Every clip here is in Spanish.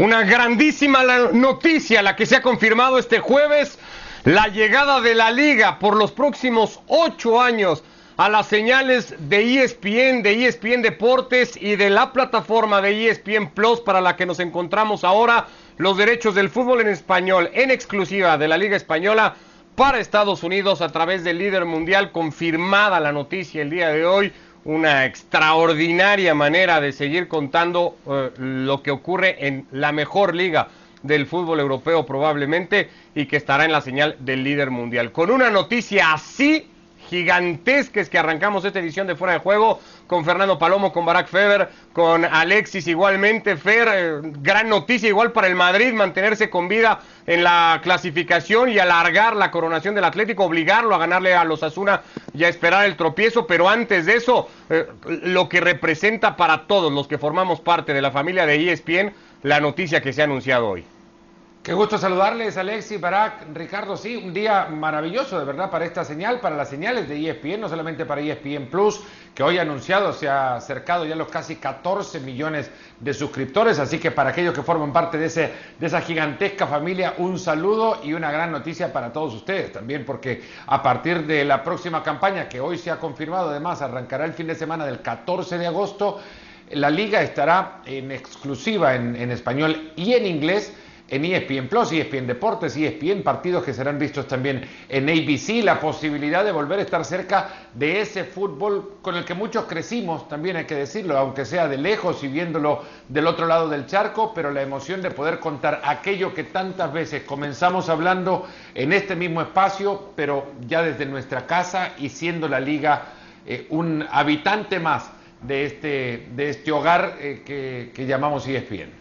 Una grandísima noticia la que se ha confirmado este jueves, la llegada de la liga por los próximos ocho años a las señales de ESPN, de ESPN Deportes y de la plataforma de ESPN Plus para la que nos encontramos ahora, los derechos del fútbol en español en exclusiva de la Liga Española para Estados Unidos a través del líder mundial, confirmada la noticia el día de hoy una extraordinaria manera de seguir contando eh, lo que ocurre en la mejor liga del fútbol europeo probablemente y que estará en la señal del líder mundial. Con una noticia así gigantescas que arrancamos esta edición de Fuera de Juego con Fernando Palomo, con Barack Feber, con Alexis igualmente. Fer, eh, gran noticia igual para el Madrid mantenerse con vida en la clasificación y alargar la coronación del Atlético, obligarlo a ganarle a los Asuna y a esperar el tropiezo. Pero antes de eso, eh, lo que representa para todos los que formamos parte de la familia de ESPN la noticia que se ha anunciado hoy. Qué gusto saludarles, Alexi, Barak, Ricardo. Sí, un día maravilloso, de verdad, para esta señal, para las señales de ESPN, no solamente para ESPN Plus, que hoy ha anunciado se ha acercado ya los casi 14 millones de suscriptores. Así que para aquellos que forman parte de, ese, de esa gigantesca familia, un saludo y una gran noticia para todos ustedes también, porque a partir de la próxima campaña, que hoy se ha confirmado, además, arrancará el fin de semana del 14 de agosto, la liga estará en exclusiva en, en español y en inglés en ESPN Plus, ESPN Deportes, ESPN partidos que serán vistos también en ABC, la posibilidad de volver a estar cerca de ese fútbol con el que muchos crecimos, también hay que decirlo, aunque sea de lejos y viéndolo del otro lado del charco, pero la emoción de poder contar aquello que tantas veces comenzamos hablando en este mismo espacio, pero ya desde nuestra casa y siendo la liga eh, un habitante más de este, de este hogar eh, que, que llamamos ESPN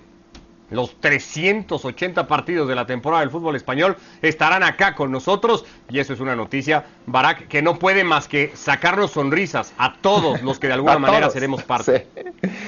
los 380 partidos de la temporada del fútbol español estarán acá con nosotros y eso es una noticia, Barak, que no puede más que sacarnos sonrisas a todos los que de alguna manera seremos parte.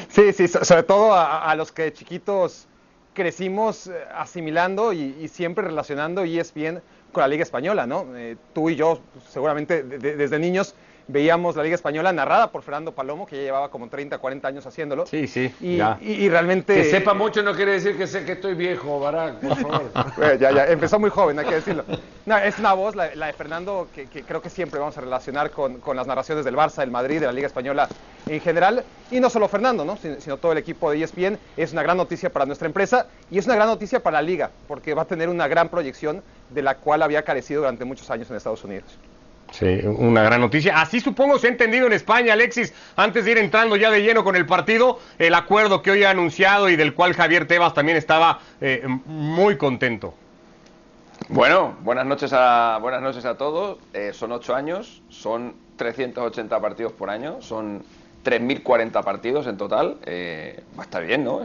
Sí, sí, sobre todo a, los que chiquitos crecimos eh, asimilando y, siempre relacionando ESPN con la Liga Española, ¿no? Eh, tú y yo seguramente desde niños veíamos la Liga Española narrada por Fernando Palomo, que ya llevaba como 30, 40 años haciéndolo. Sí, sí. Y, y, realmente. Que sepa mucho no quiere decir que sé que estoy viejo, Barack, por favor. ya, ya, empezó muy joven, hay que decirlo. No, es una voz, la, de Fernando, que, creo que siempre vamos a relacionar con, con, las narraciones del Barça, del Madrid, de la Liga Española en general. Y no solo Fernando, ¿no? Sino, sino todo el equipo de ESPN. Es una gran noticia para nuestra empresa y es una gran noticia para la Liga, porque va a tener una gran proyección de la cual había carecido durante muchos años en Estados Unidos. Sí, una gran noticia. Así supongo se ha entendido en España, Alexis, antes de ir entrando ya de lleno con el partido, el acuerdo que hoy ha anunciado y del cual Javier Tebas también estaba eh, muy contento. Bueno, buenas noches a, buenas noches a todos. Eh, son ocho años, son 380 partidos por año, son 3.040 partidos en total. Eh, bien, ¿no?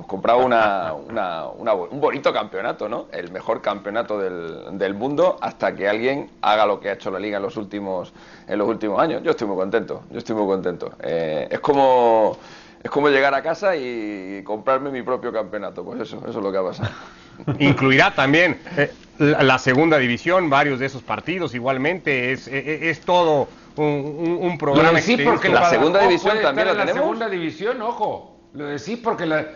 Hemos comprado una, un bonito campeonato, ¿no? El mejor campeonato del, del, mundo hasta que alguien haga lo que ha hecho la liga en los últimos, en los últimos años. Yo estoy muy contento, yo estoy muy contento. Eh, es como... Es como llegar a casa y comprarme mi propio campeonato, pues eso, eso es lo que ha pasado. Incluirá también eh, la, segunda división, varios de esos partidos igualmente, es, es todo un, programa. sí, porque la segunda división también la La segunda división, ojo. Lo decís porque la,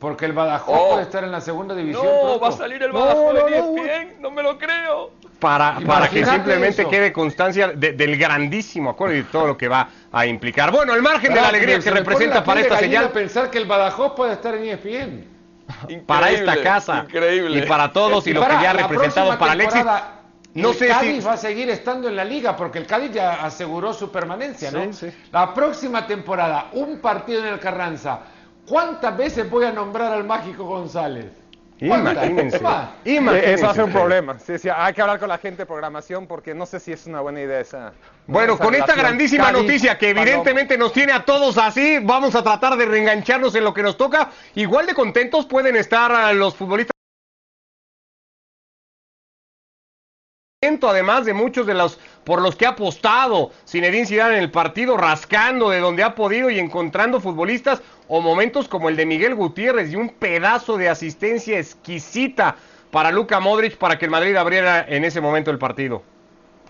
porque el Badajoz oh. puede estar en la segunda división. No, va a salir el Badajoz no, de ESPN, no, me lo creo. Para, para que simplemente quede constancia del grandísimo acuerdo y todo lo que va a implicar. Bueno, el margen de la alegría que representa para esta señal. pensar que el Badajoz puede estar en ESPN. para esta casa. Increíble. Y para todos y, lo que ya ha representado para Alexis. No el sé Cádiz va a seguir estando en la liga porque el Cádiz ya aseguró su permanencia, ¿no? La próxima temporada, un partido en el Carranza. ¿Cuántas veces voy a nombrar al Mágico González? Imagínense. Eso hace un problema. Sí, sí, hay que hablar con la gente de programación porque no sé si es una buena idea esa. Bueno, con esta grandísima noticia que evidentemente nos tiene a todos así, vamos a tratar de reengancharnos en lo que nos toca. Igual de contentos pueden estar los futbolistas. Además de muchos de los por los que ha apostado Zinedine Zidane en el partido, rascando de donde ha podido y encontrando futbolistas o momentos como el de Miguel Gutiérrez y un pedazo de asistencia exquisita para Luka Modric para que el Madrid abriera en ese momento el partido.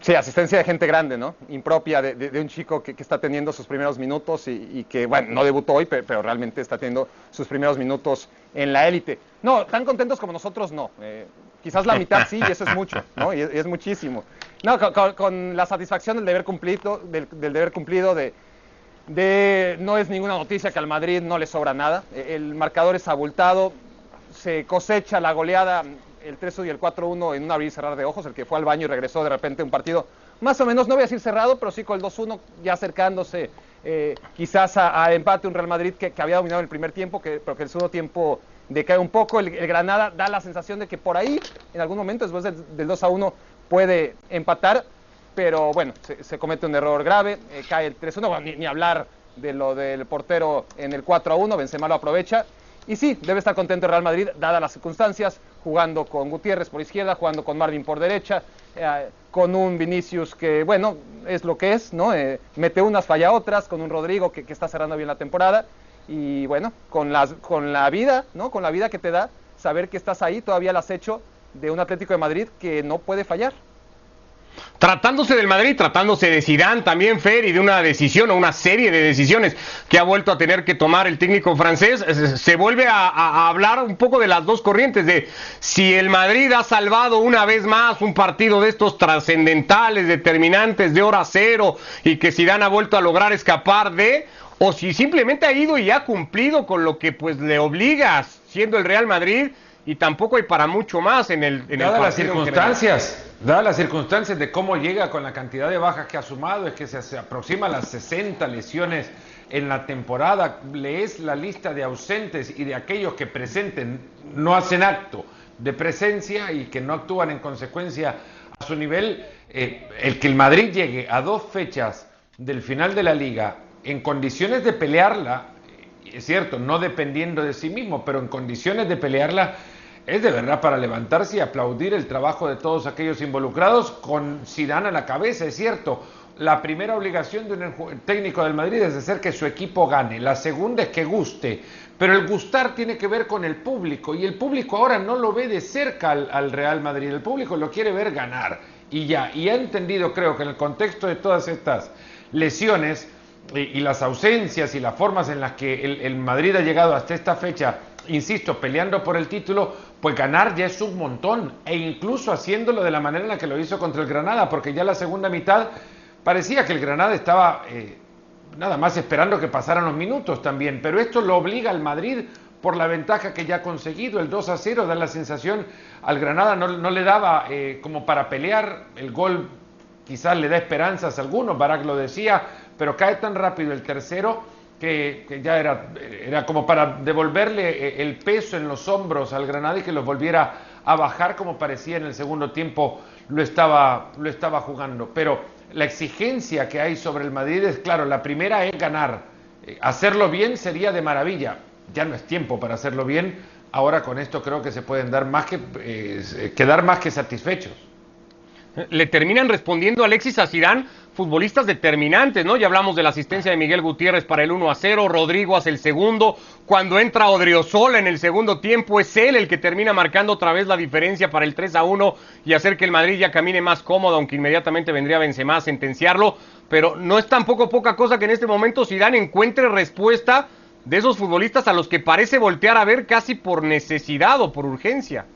Sí, asistencia de gente grande, ¿no? Impropia de, un chico que, está teniendo sus primeros minutos y, que, bueno, no debutó hoy, pero, realmente está teniendo sus primeros minutos en la élite. No, tan contentos como nosotros no. Eh, quizás la mitad sí, y eso es mucho, ¿no? Y es, muchísimo. No, con, la satisfacción del deber cumplido, del, deber cumplido de, de, no es ninguna noticia que al Madrid no le sobra nada. El marcador es abultado, se cosecha la goleada el 3 y el 4-1 en un abrir y cerrar de ojos, el que fue al baño y regresó de repente un partido más o menos, no voy a decir cerrado, pero sí con el 2-1 ya acercándose eh, quizás a, empate un Real Madrid que, había dominado el primer tiempo, que, pero que el segundo tiempo decae un poco. El, Granada da la sensación de que por ahí, en algún momento, después del, 2-1, puede empatar, pero bueno, se, comete un error grave, eh, cae el 3-1, ni, ni hablar de lo del portero en el 4-1, Benzema lo aprovecha. Y sí, debe estar contento el Real Madrid, dadas las circunstancias, jugando con Gutiérrez por izquierda, jugando con Marvin por derecha, eh, con un Vinicius que, bueno, es lo que es, ¿no? Eh, mete unas, falla otras, con un Rodrigo que, está cerrando bien la temporada, y bueno, con, las, con la vida, ¿no? Con la vida que te da, saber que estás ahí, todavía lo has hecho de un Atlético de Madrid que no puede fallar. Tratándose del Madrid, tratándose de Zidane también, Fer, y de una decisión o una serie de decisiones que ha vuelto a tener que tomar el técnico francés, se vuelve a, hablar un poco de las dos corrientes, de si el Madrid ha salvado una vez más un partido de estos trascendentales, determinantes, de hora cero, y que Zidane ha vuelto a lograr escapar de, o si simplemente ha ido y ha cumplido con lo que pues le obligas, siendo el Real Madrid, y tampoco hay para mucho más en el, en las circunstancias, dadas las circunstancias de cómo llega con la cantidad de bajas que ha sumado, es que se, aproxima a las 60 lesiones en la temporada, lees la lista de ausentes y de aquellos que presenten, no hacen acto de presencia y que no actúan en consecuencia a su nivel, eh, el que el Madrid llegue a dos fechas del final de la liga en condiciones de pelearla, es cierto, no dependiendo de sí mismo, pero en condiciones de pelearla, es de verdad para levantarse y aplaudir el trabajo de todos aquellos involucrados con Zidane a la cabeza, es cierto. La primera obligación de un técnico del Madrid es hacer que su equipo gane. La segunda es que guste. Pero el gustar tiene que ver con el público y el público ahora no lo ve de cerca al, Real Madrid. El público lo quiere ver ganar y ya. Y ha entendido, creo que en el contexto de todas estas lesiones y, las ausencias y las formas en las que el Madrid ha llegado hasta esta fecha, insisto, peleando por el título, pues ganar ya es un montón, e incluso haciéndolo de la manera en la que lo hizo contra el Granada, porque ya la segunda mitad parecía que el Granada estaba eh, nada más esperando que pasaran los minutos también, pero esto lo obliga al Madrid por la ventaja que ya ha conseguido, el 2 a 0 da la sensación al Granada, no, le daba eh, como para pelear, el gol quizás le da esperanzas a algunos, Barak lo decía, pero cae tan rápido el tercero que, ya era, era como para devolverle eh, el peso en los hombros al Granada y que los volviera a bajar como parecía en el segundo tiempo lo estaba, lo estaba jugando. Pero la exigencia que hay sobre el Madrid es, claro, la primera es ganar. Eh, hacerlo bien sería de maravilla. Ya no es tiempo para hacerlo bien. Ahora con esto creo que se pueden dar más que, eh, quedar más que satisfechos. Le terminan respondiendo Alexis a Zidane futbolistas determinantes, ¿no? Ya hablamos de la asistencia de Miguel Gutiérrez para el 1 a 0, Rodrigo hace el segundo, cuando entra Odriozola en el segundo tiempo es él el que termina marcando otra vez la diferencia para el 3 a 1 y hacer que el Madrid ya camine más cómodo, aunque inmediatamente vendría Benzema a sentenciarlo, pero no es tampoco poca cosa que en este momento Zidane encuentre respuesta de esos futbolistas a los que parece voltear a ver casi por necesidad o por urgencia.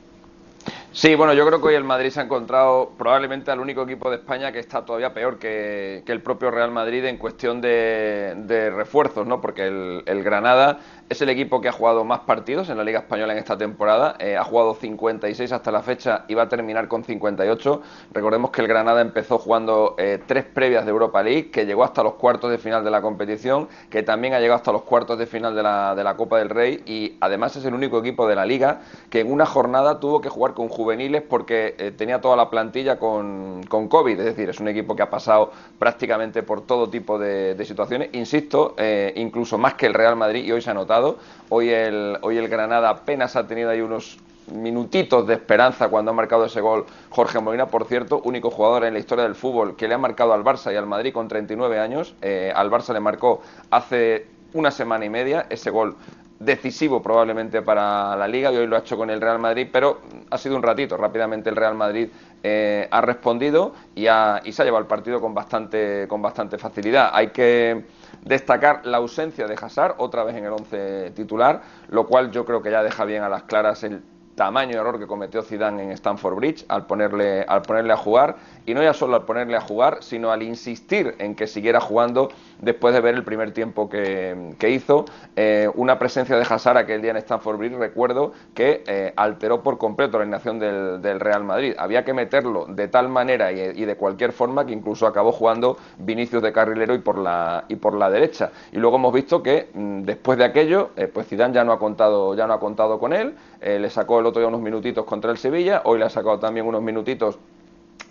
Sí, bueno, yo creo que hoy el Madrid se ha encontrado probablemente al único equipo de España que está todavía peor que, el propio Real Madrid en cuestión de, refuerzos, ¿no? Porque el, Granada es el equipo que ha jugado más partidos en la Liga Española en esta temporada. Eh, ha jugado 56 hasta la fecha y va a terminar con 58. Recordemos que el Granada empezó jugando eh, tres previas de Europa League, que llegó hasta los cuartos de final de la competición, que también ha llegado hasta los cuartos de final de la, de la Copa del Rey y además es el único equipo de la Liga que en una jornada tuvo que jugar con juveniles porque eh, tenía toda la plantilla con, con, COVID, es decir, es un equipo que ha pasado prácticamente por todo tipo de, situaciones, insisto, eh, incluso más que el Real Madrid y hoy se ha notado, hoy el, hoy el Granada apenas ha tenido ahí unos minutitos de esperanza cuando ha marcado ese gol Jorge Molina, por cierto, único jugador en la historia del fútbol que le ha marcado al Barça y al Madrid con 39 años, eh, al Barça le marcó hace una semana y media ese gol decisivo probablemente para la liga y hoy lo ha hecho con el Real Madrid, pero ha sido un ratito. Rápidamente el Real Madrid eh, ha respondido y, ha, y se ha llevado el partido con bastante, con bastante facilidad. Hay que destacar la ausencia de Hazard otra vez en el 11 titular, lo cual yo creo que ya deja bien a las claras el tamaño error que cometió Zidane en Stamford Bridge al ponerle, al ponerle a jugar y no ya solo al ponerle a jugar, sino al insistir en que siguiera jugando después de ver el primer tiempo que, hizo. Eh, una presencia de Hazard aquel día en Stamford Bridge, recuerdo, que eh, alteró por completo la alineación del, Real Madrid. Había que meterlo de tal manera y, de cualquier forma que incluso acabó jugando Vinicius de carrilero y por la, y por la derecha. Y luego hemos visto que mm, después de aquello, eh, pues Zidane ya no ha contado, ya no ha contado con él, le sacó el otro día unos minutitos contra el Sevilla, hoy le ha sacado también unos minutitos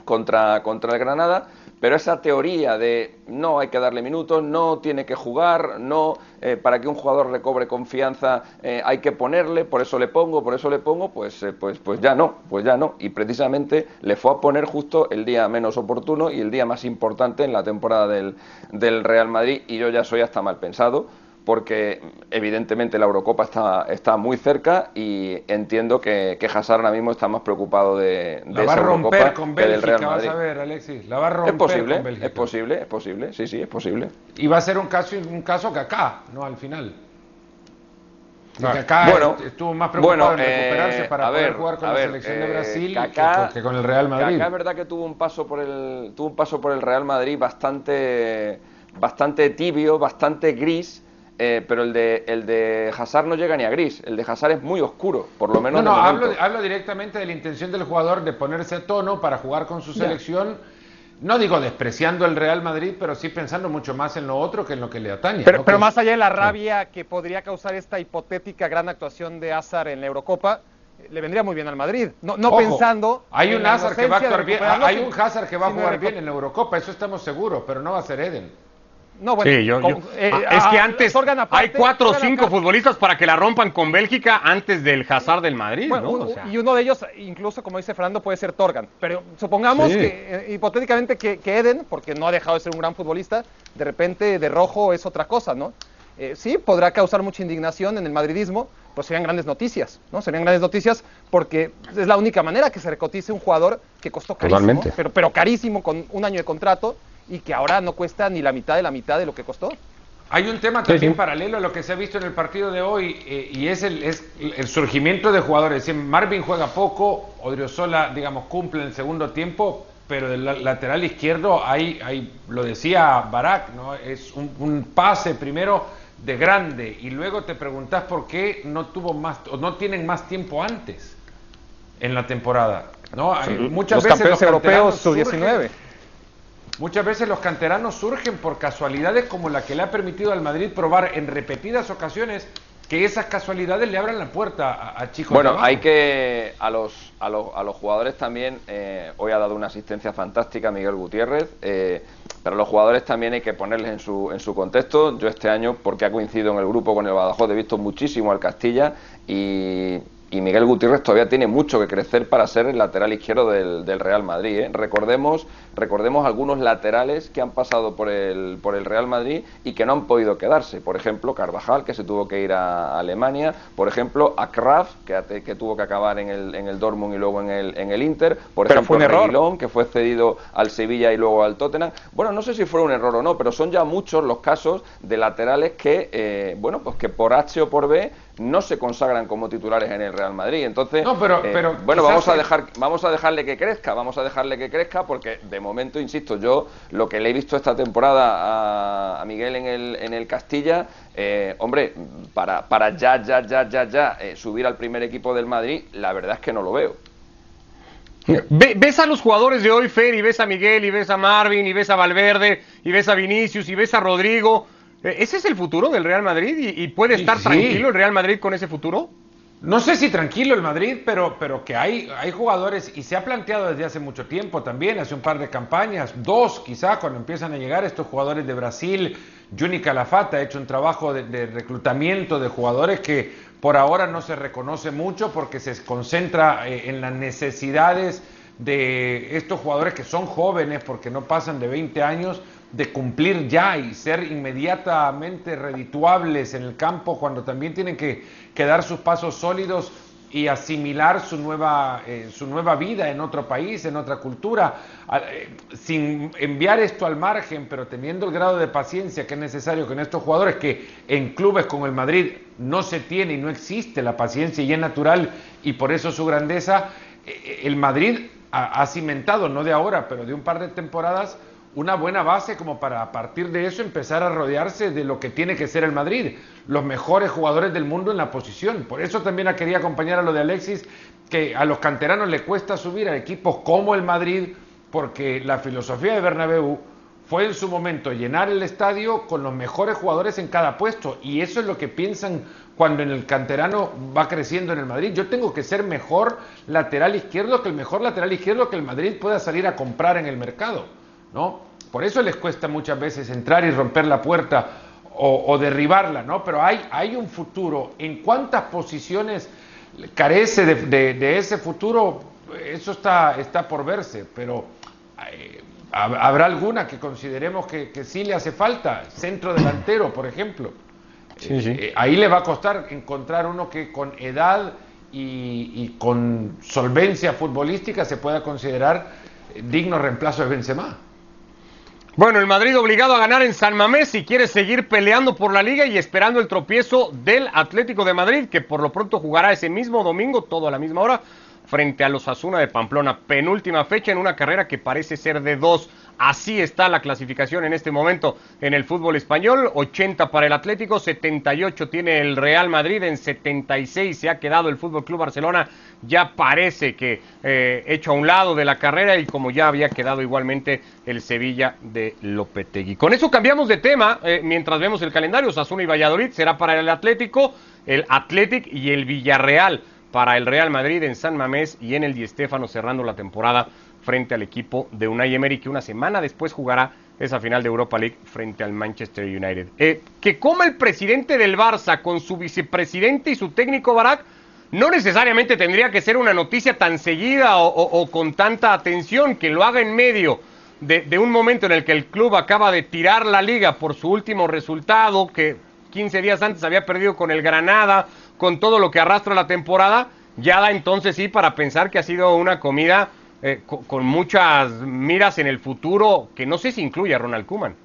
contra, contra el Granada, pero esa teoría de no hay que darle minutos, no tiene que jugar, no eh, para que un jugador recobre confianza eh, hay que ponerle, por eso le pongo, por eso le pongo, pues, eh, pues, pues ya no, pues ya no. Y precisamente le fue a poner justo el día menos oportuno y el día más importante en la temporada del, del Real Madrid y yo ya soy hasta mal pensado porque evidentemente la Eurocopa está, está muy cerca y entiendo que, que Hazard ahora mismo está más preocupado de, de la va a romper con Bélgica, del Real Madrid. vas a ver, Alexis. La va a romper es posible, con Bélgica. Es posible, es posible, sí, sí, es posible. Y va a ser un caso, un caso acá, ¿no? Al final. Porque acá bueno, estuvo más preocupado en recuperarse eh, para poder jugar con la selección de eh, Brasil que, con el Real Madrid. Acá es verdad que tuvo un paso por el tuvo un paso por el Real Madrid bastante bastante tibio, bastante gris eh, pero el de, el de Hazard no llega ni a gris, el de Hazard es muy oscuro, por lo menos. No, no, hablo, hablo, directamente de la intención del jugador de ponerse a tono para jugar con su selección. No digo despreciando el Real Madrid, pero sí pensando mucho más en lo otro que en lo que le atañe. Pero, pero más allá de la rabia que podría causar esta hipotética gran actuación de Hazard en la Eurocopa, le vendría muy bien al Madrid. No, no pensando. Hay un Hazard que va a actuar bien. Hay un Hazard que va a jugar bien en la Eurocopa, eso estamos seguros, pero no va a ser Eden. No, bueno, sí, yo, eh, ah, es que antes hay cuatro o cinco futbolistas para que la rompan con Bélgica antes del Hazard del Madrid. ¿no? Y uno de ellos, incluso como dice Fernando, puede ser Torgan. Pero supongamos que, eh, hipotéticamente, que, Eden, porque no ha dejado de ser un gran futbolista, de repente de rojo es otra cosa, ¿no? Eh, sí, podrá causar mucha indignación en el madridismo, pero serían grandes noticias, ¿no? Serían grandes noticias porque es la única manera que se recotice un jugador que costó carísimo, pero, pero carísimo con un año de contrato y que ahora no cuesta ni la mitad de la mitad de lo que costó. Hay un tema también paralelo a lo que se ha visto en el partido de hoy eh, y es el, es el, surgimiento de jugadores. Marvin juega poco, Odriozola, digamos, cumple en el segundo tiempo, pero del lateral izquierdo hay, hay lo decía Barak, ¿no? es un, un, pase primero de grande y luego te preguntas por qué no tuvo más o no tienen más tiempo antes en la temporada. ¿no? Hay, muchas los veces los europeos sub-19 Muchas veces los canteranos surgen por casualidades como la que le ha permitido al Madrid probar en repetidas ocasiones que esas casualidades le abran la puerta a, chicos. Bueno, hay que a los, a los, a los jugadores también, eh, hoy ha dado una asistencia fantástica Miguel Gutiérrez, eh, pero a los jugadores también hay que ponerles en su, en su contexto. Yo este año, porque ha coincidido en el grupo con el Badajoz, he visto muchísimo al Castilla y y Miguel Gutiérrez todavía tiene mucho que crecer para ser el lateral izquierdo del, Real Madrid. ¿eh? Recordemos, recordemos algunos laterales que han pasado por el, por el Real Madrid y que no han podido quedarse. Por ejemplo, Carvajal, que se tuvo que ir a Alemania. Por ejemplo, Akraf, que, que tuvo que acabar en el, en el Dortmund y luego en el, en el Inter. Por ejemplo, Reguilón, que fue cedido al Sevilla y luego al Tottenham. Bueno, no sé si fue un error o no, pero son ya muchos los casos de laterales que, eh, bueno, pues que por H o por B no se consagran como titulares en el Real Madrid. Entonces, pero, eh, bueno, vamos a dejar, vamos a dejarle que crezca, vamos a dejarle que crezca, porque de momento, insisto, yo lo que le he visto esta temporada a, Miguel en el, en el Castilla, eh, hombre, para, para ya, ya, ya, ya, ya eh, subir al primer equipo del Madrid, la verdad es que no lo veo. Ves a los jugadores de hoy, Fer, y ves a Miguel, y ves a Marvin, y ves a Valverde, y ves a Vinicius, y ves a Rodrigo. Eh, ¿Ese es el futuro del Real Madrid? ¿Y, puede estar tranquilo el Real Madrid con ese futuro? No sé si tranquilo el Madrid, pero, pero que hay, hay jugadores, y se ha planteado desde hace mucho tiempo también, hace un par de campañas, dos quizá, cuando empiezan a llegar estos jugadores de Brasil. Juni Calafata ha hecho un trabajo de, de reclutamiento de jugadores que por ahora no se reconoce mucho porque se concentra eh, en las necesidades de estos jugadores que son jóvenes porque no pasan de 20 años de cumplir ya y ser inmediatamente redituables en el campo cuando también tienen que, dar sus pasos sólidos y asimilar su nueva, eh, su nueva vida en otro país, en otra cultura, eh, sin enviar esto al margen, pero teniendo el grado de paciencia que es necesario con estos jugadores, que en clubes como el Madrid no se tiene y no existe la paciencia y es natural, y por eso su grandeza, eh, el Madrid ha cimentado, no de ahora, pero de un par de temporadas, una buena base como para a partir de eso empezar a rodearse de lo que tiene que ser el Madrid, los mejores jugadores del mundo en la posición. Por eso también quería acompañar a lo de Alexis, que a los canteranos le cuesta subir a equipos como el Madrid, porque la filosofía de Bernabéu fue en su momento llenar el estadio con los mejores jugadores en cada puesto, y eso es lo que piensan cuando en el canterano va creciendo en el Madrid. Yo tengo que ser mejor lateral izquierdo que el mejor lateral izquierdo que el Madrid pueda salir a comprar en el mercado. ¿No? Por eso les cuesta muchas veces entrar y romper la puerta o, derribarla, ¿no? Pero hay, hay un futuro. ¿En cuántas posiciones carece de, ese futuro? Eso está, está por verse, pero eh, habrá alguna que consideremos que, sí le hace falta. Centro delantero, por ejemplo. Eh, ahí le va a costar encontrar uno que con edad y, y con solvencia futbolística se pueda considerar digno reemplazo de Benzema. Bueno, el Madrid obligado a ganar en San Mamés si quiere seguir peleando por la liga y esperando el tropiezo del Atlético de Madrid, que por lo pronto jugará ese mismo domingo, todo a la misma hora, frente a los Asuna de Pamplona. Penúltima fecha en una carrera que parece ser de dos. Así está la clasificación en este momento en el fútbol español. 80 para el Atlético, 78 tiene el Real Madrid, en 76 se ha quedado el Fútbol Club Barcelona. Ya parece que eh, hecho a un lado de la carrera y como ya había quedado igualmente el Sevilla de Lopetegui. Con eso cambiamos de tema eh, mientras vemos el calendario. Sasuna y Valladolid será para el Atlético, el Athletic y el Villarreal para el Real Madrid en San Mamés y en el Di Stéfano cerrando la temporada frente al equipo de Unai Emery que una semana después jugará esa final de Europa League frente al Manchester United. Eh, que coma el presidente del Barça con su vicepresidente y su técnico Barak no necesariamente tendría que ser una noticia tan seguida o, con tanta atención que lo haga en medio de, un momento en el que el club acaba de tirar la liga por su último resultado, que 15 días antes había perdido con el Granada, con todo lo que arrastra la temporada, ya da entonces sí para pensar que ha sido una comida eh, con, muchas miras en el futuro, que no sé si incluye a Ronald Kuman.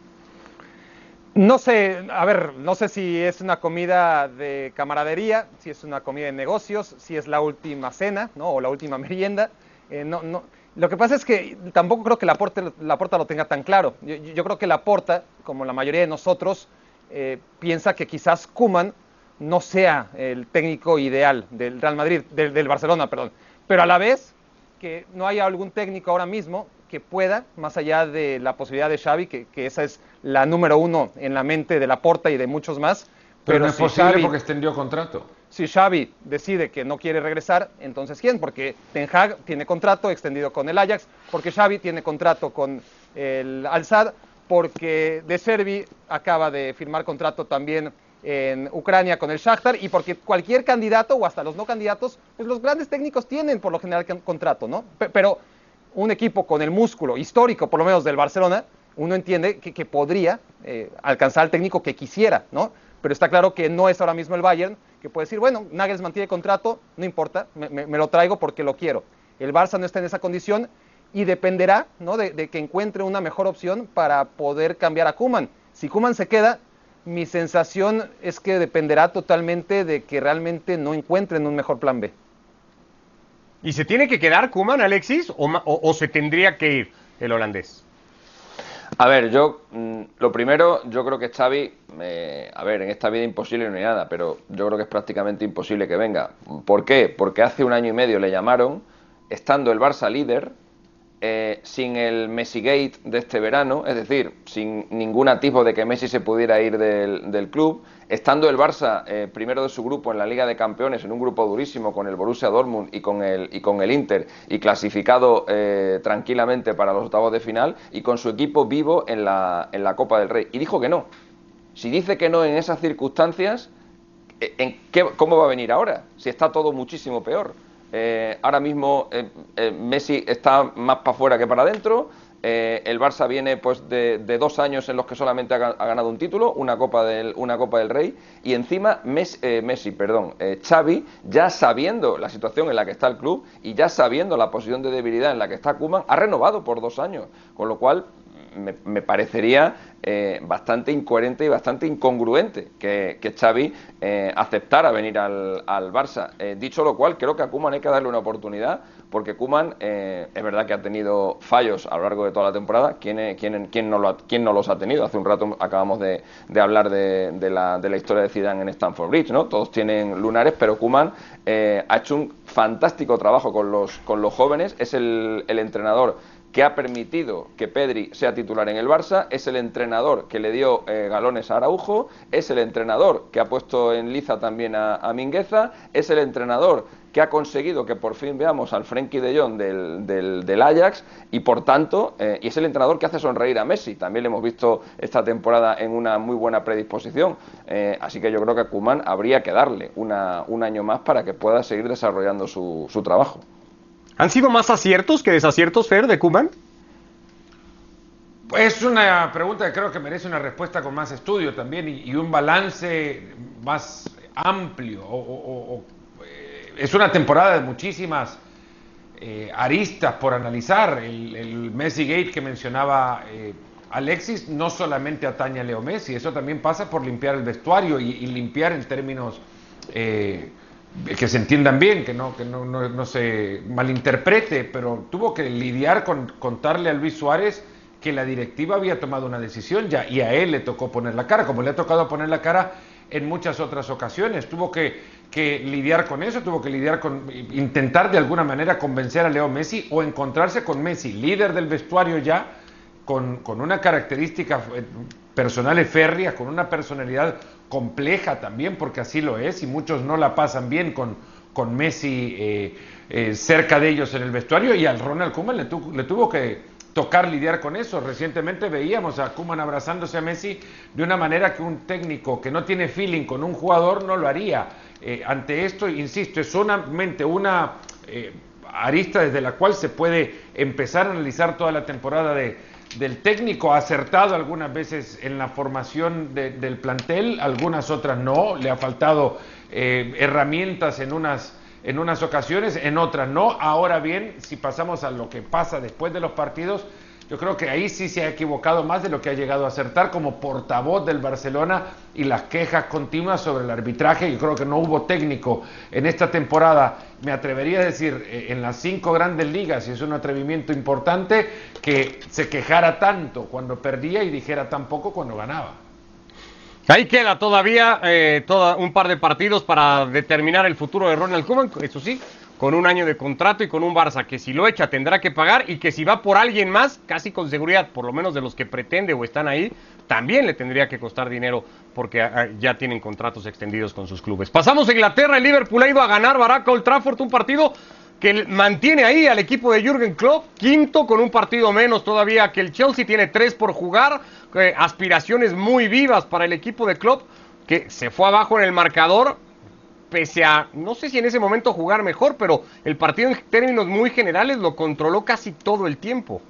No sé, a ver, no sé si es una comida de camaradería, si es una comida de negocios, si es la última cena, ¿no? O la última merienda. Eh, no, no. Lo que pasa es que tampoco creo que la Porta, la lo tenga tan claro. Yo, creo que la Porta, como la mayoría de nosotros, eh, piensa que quizás Kuman no sea el técnico ideal del Real Madrid, del, Barcelona, perdón. Pero a la vez que no haya algún técnico ahora mismo que pueda, más allá de la posibilidad de Xavi, que, esa es la número uno en la mente de Laporta y de muchos más. Pero, no es posible porque extendió contrato. Si Xavi decide que no quiere regresar, entonces ¿quién? Porque Ten Hag tiene contrato extendido con el Ajax, porque Xavi tiene contrato con el Al-Sad, porque De Servi acaba de firmar contrato también en Ucrania con el Shakhtar y porque cualquier candidato o hasta los no candidatos, pues los grandes técnicos tienen por lo general contrato, ¿no? Pero un equipo con el músculo histórico, por lo menos del Barcelona, uno entiende que, podría eh, alcanzar al técnico que quisiera, ¿no? Pero está claro que no es ahora mismo el Bayern, que puede decir, bueno, Nagelsmann tiene contrato, no importa, me, lo traigo porque lo quiero. El Barça no está en esa condición y dependerá ¿no? de, de que encuentre una mejor opción para poder cambiar a Kuman. Si Kuman se queda, mi sensación es que dependerá totalmente de que realmente no encuentren un mejor plan B. ¿Y se tiene que quedar Kuman, Alexis, o, se tendría que ir el holandés? A ver, yo mm, lo primero, yo creo que Xavi, eh, a ver, en esta vida imposible no hay nada, pero yo creo que es prácticamente imposible que venga. ¿Por qué? Porque hace un año y medio le llamaron, estando el Barça líder, eh, sin el Messi Gate de este verano, es decir, sin ningún atisbo de que Messi se pudiera ir del, club, estando el Barça eh, primero de su grupo en la Liga de Campeones, en un grupo durísimo con el Borussia Dortmund y con el, y con el Inter, y clasificado eh, tranquilamente para los octavos de final, y con su equipo vivo en la, en la Copa del Rey. Y dijo que no. Si dice que no en esas circunstancias, ¿en qué, ¿cómo va a venir ahora? Si está todo muchísimo peor. Eh, ahora mismo eh, eh, Messi está más para afuera que para adentro. El Barça viene pues de, dos años en los que solamente ha, ganado un título, una Copa del, una Copa del Rey, y encima Messi, Messi perdón, Xavi, ya sabiendo la situación en la que está el club y ya sabiendo la posición de debilidad en la que está Kuman, ha renovado por dos años, con lo cual me, parecería eh, bastante incoherente y bastante incongruente que, Xavi eh, aceptara venir al, Barça. Eh, dicho lo cual, creo que a Kuman hay que darle una oportunidad, porque Kuman es verdad que ha tenido fallos a lo largo de toda la temporada. ¿Quién, quién, quién, no, lo quién no, los ha tenido? Hace un rato acabamos de, hablar de, la, de, la, historia de Zidane en Stamford Bridge, ¿no? Todos tienen lunares, pero Kuman ha hecho un fantástico trabajo con los, con los jóvenes. Es el, el entrenador que ha permitido que Pedri sea titular en el Barça, es el entrenador que le dio eh, galones a Araujo, es el entrenador que ha puesto en liza también a, Mingueza, es el entrenador que ha conseguido que por fin veamos al Frenkie de Jong del, del, Ajax y por tanto, eh, y es el entrenador que hace sonreír a Messi, también le hemos visto esta temporada en una muy buena predisposición, eh, así que yo creo que a Kuman habría que darle una, un año más para que pueda seguir desarrollando su, su trabajo. ¿Han sido más aciertos que desaciertos, Fer, de Kuman? Es una pregunta que creo que merece una respuesta con más estudio también y, un balance más amplio. Eh, es una temporada de muchísimas eh, aristas por analizar. El, Messi Gate que mencionaba eh, Alexis no solamente atañe a Leo Messi, eso también pasa por limpiar el vestuario y, limpiar en términos que se entiendan bien, que no, que no, se malinterprete, pero tuvo que lidiar con contarle a Luis Suárez que la directiva había tomado una decisión ya y a él le tocó poner la cara, como le ha tocado poner la cara en muchas otras ocasiones. Tuvo que, que lidiar con eso, tuvo que lidiar con intentar de alguna manera convencer a Leo Messi o encontrarse con Messi, líder del vestuario ya, con, con una característica eh, personal férrea, con una personalidad compleja también, porque así lo es, y muchos no la pasan bien con, con Messi eh, eh, cerca de ellos en el vestuario, y al Ronald Koeman le, le, tuvo que tocar lidiar con eso. Recientemente veíamos a Koeman abrazándose a Messi de una manera que un técnico que no tiene feeling con un jugador no lo haría. Eh, ante esto, insisto, es solamente una arista desde la cual se puede empezar a analizar toda la temporada de, del técnico ha acertado algunas veces en la formación del plantel, algunas otras no, le ha faltado eh, herramientas en unas, en unas ocasiones, en otras no. Ahora bien, si pasamos a lo que pasa después de los partidos, yo creo que ahí sí se ha equivocado más de lo que ha llegado a acertar como portavoz del Barcelona y las quejas continuas sobre el arbitraje. Yo creo que no hubo técnico en esta temporada, me atrevería a decir, eh, en las cinco grandes ligas, y es un atrevimiento importante, que se quejara tanto cuando perdía y dijera tan poco cuando ganaba. Ahí queda todavía eh, un par de partidos para determinar el futuro de Ronald Koeman, eso sí, con un año de contrato y con un Barça que si lo echa tendrá que pagar y que si va por alguien más, casi con seguridad, por lo menos de los que pretende o están ahí, también le tendría que costar dinero porque ah, ya tienen contratos extendidos con sus clubes. Pasamos a Inglaterra, el Liverpool ha ido a ganar Barack Old Trafford, un partido que mantiene ahí al equipo de Jürgen Klopp, quinto con un partido menos todavía que el Chelsea, tiene tres por jugar, aspiraciones muy vivas para el equipo de Klopp, que se fue abajo en el marcador, pese a, no sé si en ese momento jugar mejor, pero el partido en términos muy generales lo controló casi todo el tiempo.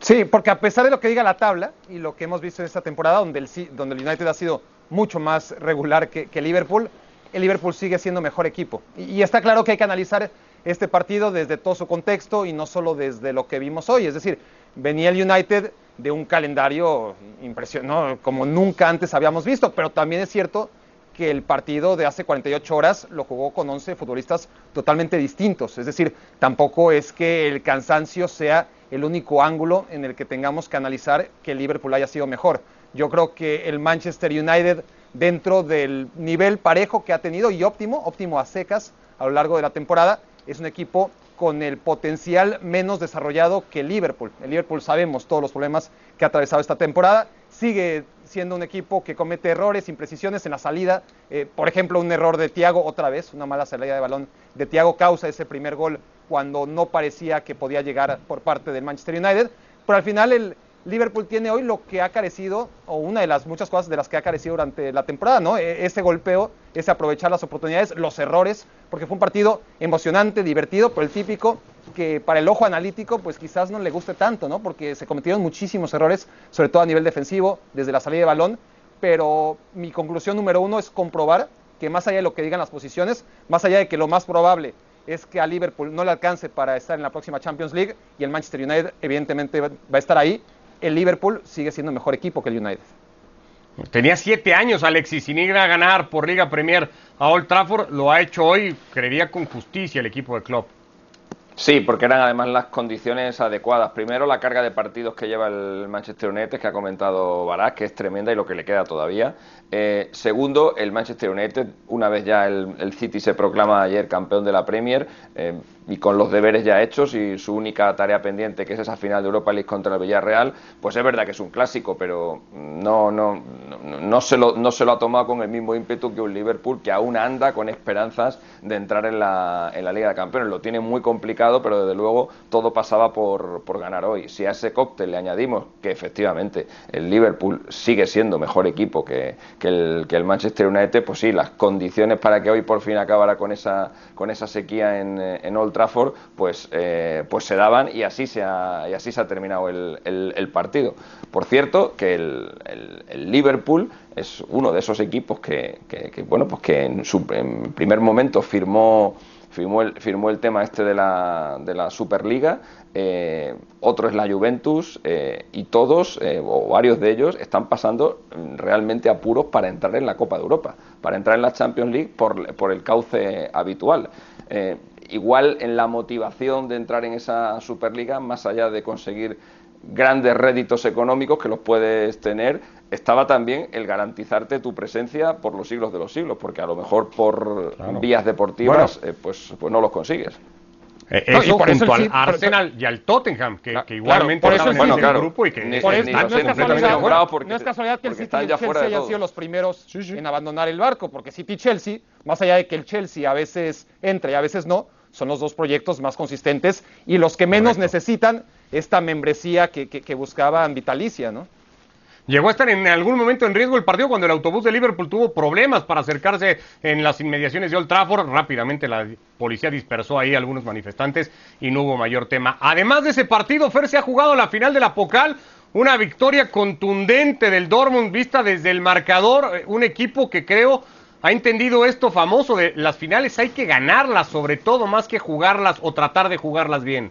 Sí, porque a pesar de lo que diga la tabla y lo que hemos visto en esta temporada, donde el, donde el United ha sido mucho más regular que, Liverpool, el Liverpool sigue siendo mejor equipo. Y, está claro que hay que analizar este partido desde todo su contexto y no solo desde lo que vimos hoy. Es decir, venía el United de un calendario impresionante, como nunca antes habíamos visto, pero también es cierto que el partido de hace 48 horas lo jugó con 11 futbolistas totalmente distintos. Es decir, tampoco es que el cansancio sea el único ángulo en el que tengamos que analizar que Liverpool haya sido mejor. Yo creo que el Manchester United, dentro del nivel parejo que ha tenido y óptimo, óptimo a secas a lo largo de la temporada, es un equipo con el potencial menos desarrollado que Liverpool. El Liverpool sabemos todos los problemas que ha atravesado esta temporada, sigue siendo un equipo que comete errores, imprecisiones en la salida. Eh, por ejemplo, un error de Tiago, otra vez, una mala salida de balón de Tiago causa ese primer gol cuando no parecía que podía llegar por parte del Manchester United. Pero al final el, Liverpool tiene hoy lo que ha carecido, o una de las muchas cosas de las que ha carecido durante la temporada, ¿no? E, ese golpeo, ese aprovechar las oportunidades, los errores, porque fue un partido emocionante, divertido, pero el típico que para el ojo analítico, pues quizás no le guste tanto, ¿no? Porque se cometieron muchísimos errores, sobre todo a nivel defensivo, desde la salida de balón, pero mi conclusión número uno es comprobar que más allá de lo que digan las posiciones, más allá de que lo más probable es que a Liverpool no le alcance para estar en la próxima Champions League y el Manchester United evidentemente va a estar ahí, el Liverpool sigue siendo mejor equipo que el United. Tenía siete años Alexis sin ir a ganar por Liga Premier a Old Trafford, lo ha hecho hoy, creería con justicia el equipo de Klopp. Sí, porque eran además las condiciones adecuadas. Primero, la carga de partidos que lleva el Manchester United, que ha comentado Barak, que es tremenda y lo que le queda todavía. Eh, segundo, el Manchester United, una vez ya el, City se proclama ayer campeón de la Premier, eh, y con los deberes ya hechos y su única tarea pendiente, que es esa final de Europa League contra el Villarreal, pues es verdad que es un clásico, pero no, no, no, se lo, no se lo ha tomado con el mismo ímpetu que un Liverpool que aún anda con esperanzas de entrar en la, en la Liga de Campeones. Lo tiene muy complicado, pero desde luego todo pasaba por, por ganar hoy. Si a ese cóctel le añadimos que efectivamente el Liverpool sigue siendo mejor equipo que, que, el, que el Manchester United, pues sí, las condiciones para que hoy por fin acabara con esa, con esa sequía en, en Old Trafford, pues, eh, pues se daban y así se ha, y así se ha terminado el, partido. Por cierto, que el, Liverpool es uno de esos equipos que, bueno, pues que en su primer momento firmó firmó el, firmó el tema este de la, de la Superliga, eh, otro es la Juventus eh, y todos o varios de ellos están pasando realmente apuros para entrar en la Copa de Europa, para entrar en la Champions League por, por el cauce habitual igual en la motivación de entrar en esa Superliga, más allá de conseguir grandes réditos económicos que los puedes tener, estaba también el garantizarte tu presencia por los siglos de los siglos, porque a lo mejor por vías deportivas eh, pues, pues no los consigues. Eh, y por eso al Arsenal y al Tottenham, que, igualmente por eso bueno, claro, grupo y que no, es casualidad, porque, no es casualidad que el City y el Chelsea hayan sido los primeros en abandonar el barco, porque City y Chelsea, más allá de que el Chelsea a veces entra y a veces no, son los dos proyectos más consistentes y los que menos necesitan esta membresía que, que, buscaban vitalicia, ¿no? Llegó a estar en algún momento en riesgo el partido cuando el autobús de Liverpool tuvo problemas para acercarse en las inmediaciones de Old Trafford. Rápidamente la policía dispersó ahí a algunos manifestantes y no hubo mayor tema. Además de ese partido, Fer se ha jugado la final de la Pocal. Una victoria contundente del Dortmund vista desde el marcador. Un equipo que creo ha entendido esto famoso de las finales hay que ganarlas, sobre todo más que jugarlas o tratar de jugarlas bien.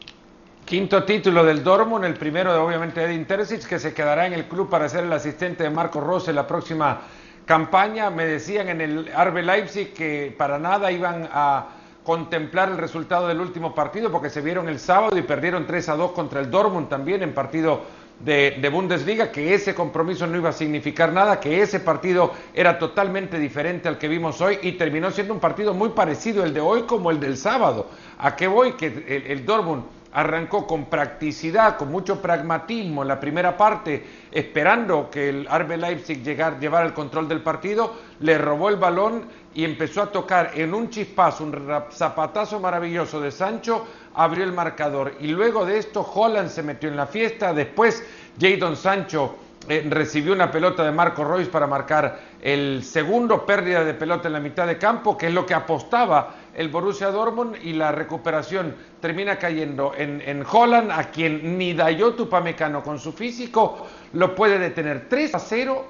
Quinto título del Dortmund, el primero de obviamente Edin Terzic, que se quedará en el club para ser el asistente de Marco Rose en la próxima campaña. Me decían en el Arbe Leipzig que para nada iban a contemplar el resultado del último partido porque se vieron el sábado y perdieron 3 a 2 contra el Dortmund también en partido de, Bundesliga, que ese compromiso no iba a significar nada, que ese partido era totalmente diferente al que vimos hoy y terminó siendo un partido muy parecido el de hoy como el del sábado. ¿A qué voy? Que el, el Dortmund arrancó con practicidad, con mucho pragmatismo en la primera parte, esperando que el RB Leipzig llegar, llevara el control del partido, le robó el balón y empezó a tocar en un chispazo, un zapatazo maravilloso de Sancho, abrió el marcador. Y luego de esto, Holland se metió en la fiesta, después Jadon Sancho eh, recibió una pelota de Marco Royce para marcar el segundo pérdida de pelota en la mitad de campo, que es lo que apostaba el Borussia Dortmund y la recuperación termina cayendo en, en Holland, a quien ni Dayot Upamecano con su físico lo puede detener 3 a 0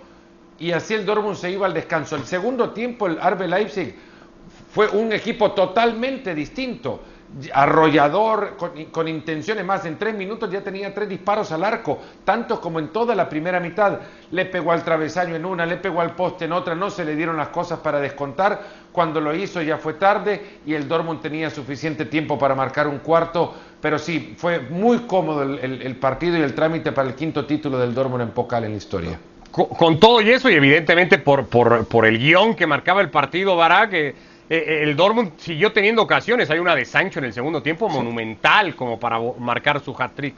y así el Dortmund se iba al descanso. El segundo tiempo el RB Leipzig fue un equipo totalmente distinto arrollador, con, intenciones más. En tres minutos ya tenía tres disparos al arco, tantos como en toda la primera mitad. Le pegó al travesaño en una, le pegó al poste en otra, no se le dieron las cosas para descontar. Cuando lo hizo ya fue tarde y el Dortmund tenía suficiente tiempo para marcar un cuarto. Pero sí, fue muy cómodo el, partido y el trámite para el quinto título del Dortmund en Pocal en la historia. Con, todo y eso, y evidentemente por, por, el guion que marcaba el partido, Barak, que eh, eh, el Dortmund siguió teniendo ocasiones. Hay una de Sancho en el segundo tiempo monumental como para marcar su hat-trick.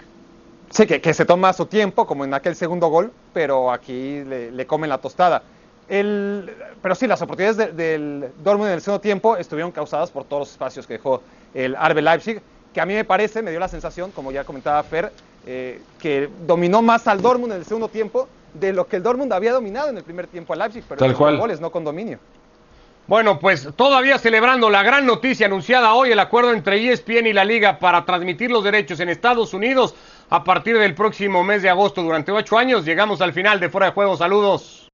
Sí, que, se toma su tiempo, como en aquel segundo gol, pero aquí le, comen la tostada. El, pero sí, las oportunidades del Dortmund en el segundo tiempo estuvieron causadas por todos los espacios que dejó el Arbe Leipzig, que a mí me parece, me dio la sensación, como ya comentaba Fer, eh, que dominó más al Dortmund en el segundo tiempo de lo que el Dortmund había dominado en el primer tiempo al Leipzig, pero Tal con cual. goles, no con dominio. Bueno, pues todavía celebrando la gran noticia anunciada hoy, el acuerdo entre ESPN y la liga para transmitir los derechos en Estados Unidos a partir del próximo mes de agosto durante ocho años. Llegamos al final de Fuera de Juego. Saludos.